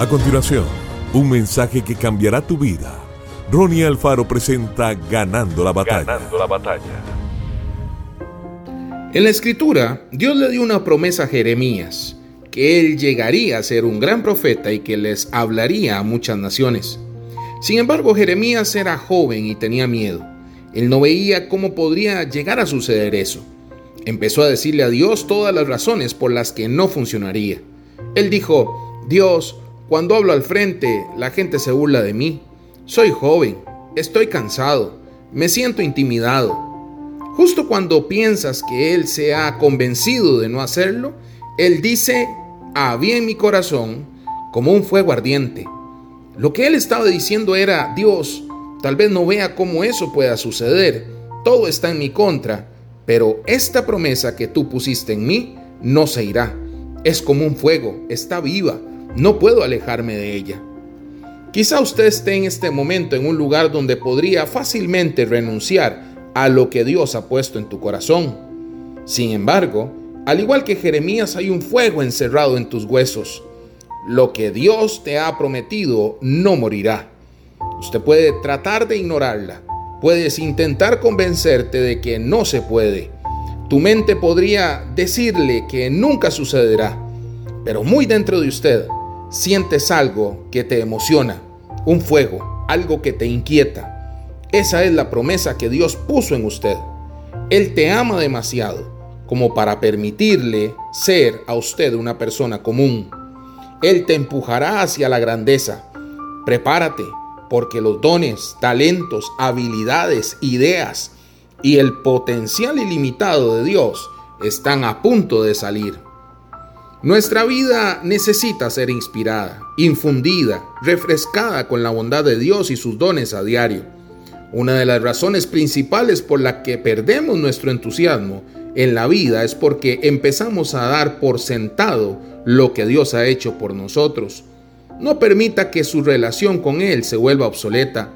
A continuación, un mensaje que cambiará tu vida. Ronnie Alfaro presenta Ganando la batalla. Ganando la batalla. En la escritura, Dios le dio una promesa a Jeremías, que él llegaría a ser un gran profeta y que les hablaría a muchas naciones. Sin embargo, Jeremías era joven y tenía miedo. Él no veía cómo podría llegar a suceder eso. Empezó a decirle a Dios todas las razones por las que no funcionaría. Él dijo, Dios, cuando hablo al frente, la gente se burla de mí. Soy joven, estoy cansado, me siento intimidado. Justo cuando piensas que Él se ha convencido de no hacerlo, Él dice, había en mi corazón como un fuego ardiente. Lo que Él estaba diciendo era, Dios, tal vez no vea cómo eso pueda suceder, todo está en mi contra, pero esta promesa que tú pusiste en mí no se irá. Es como un fuego, está viva, no puedo alejarme de ella. Quizá usted esté en este momento en un lugar donde podría fácilmente renunciar a lo que Dios ha puesto en tu corazón. Sin embargo, al igual que Jeremías hay un fuego encerrado en tus huesos. Lo que Dios te ha prometido no morirá. Usted puede tratar de ignorarla, puedes intentar convencerte de que no se puede. Tu mente podría decirle que nunca sucederá, pero muy dentro de usted sientes algo que te emociona, un fuego, algo que te inquieta. Esa es la promesa que Dios puso en usted. Él te ama demasiado como para permitirle ser a usted una persona común. Él te empujará hacia la grandeza. Prepárate, porque los dones, talentos, habilidades, ideas y el potencial ilimitado de Dios están a punto de salir. Nuestra vida necesita ser inspirada, infundida, refrescada con la bondad de Dios y sus dones a diario. Una de las razones principales por la que perdemos nuestro entusiasmo en la vida es porque empezamos a dar por sentado lo que Dios ha hecho por nosotros. No permita que su relación con Él se vuelva obsoleta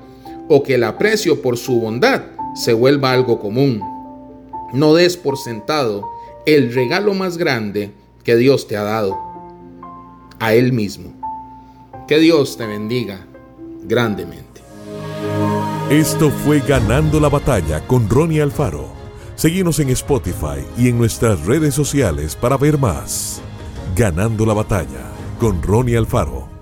o que el aprecio por su bondad se vuelva algo común. No des por sentado el regalo más grande que Dios te ha dado a Él mismo. Que Dios te bendiga grandemente. Esto fue Ganando la Batalla con Ronnie Alfaro. Seguimos en Spotify y en nuestras redes sociales para ver más. Ganando la Batalla con Ronnie Alfaro.